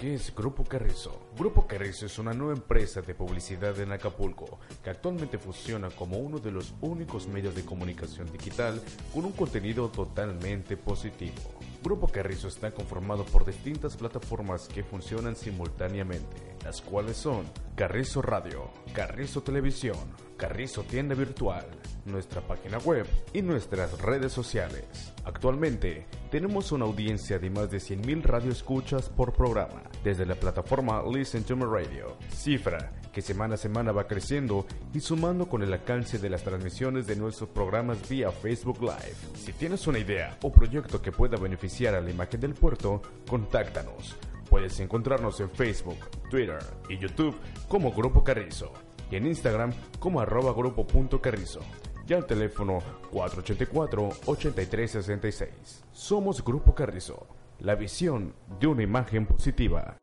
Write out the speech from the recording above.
¿Qué es Grupo Carrizo? Grupo Carrizo es una nueva empresa de publicidad en Acapulco que actualmente funciona como uno de los únicos medios de comunicación digital con un contenido totalmente positivo. Grupo Carrizo está conformado por distintas plataformas que funcionan simultáneamente, las cuales son Carrizo Radio, Carrizo Televisión, Carrizo Tienda Virtual, nuestra página web y nuestras redes sociales. Actualmente tenemos una audiencia de más de 100.000 radioescuchas por programa desde la plataforma Listen to My Radio, cifra que semana a semana va creciendo y sumando con el alcance de las transmisiones de nuestros programas vía Facebook Live. Si tienes una idea o proyecto que pueda beneficiar a la imagen del puerto, contáctanos. Puedes encontrarnos en Facebook, Twitter y YouTube como Grupo Carrizo y en Instagram como arroba grupo.carrizo y al teléfono 484-8366. Somos Grupo Carrizo, la visión de una imagen positiva.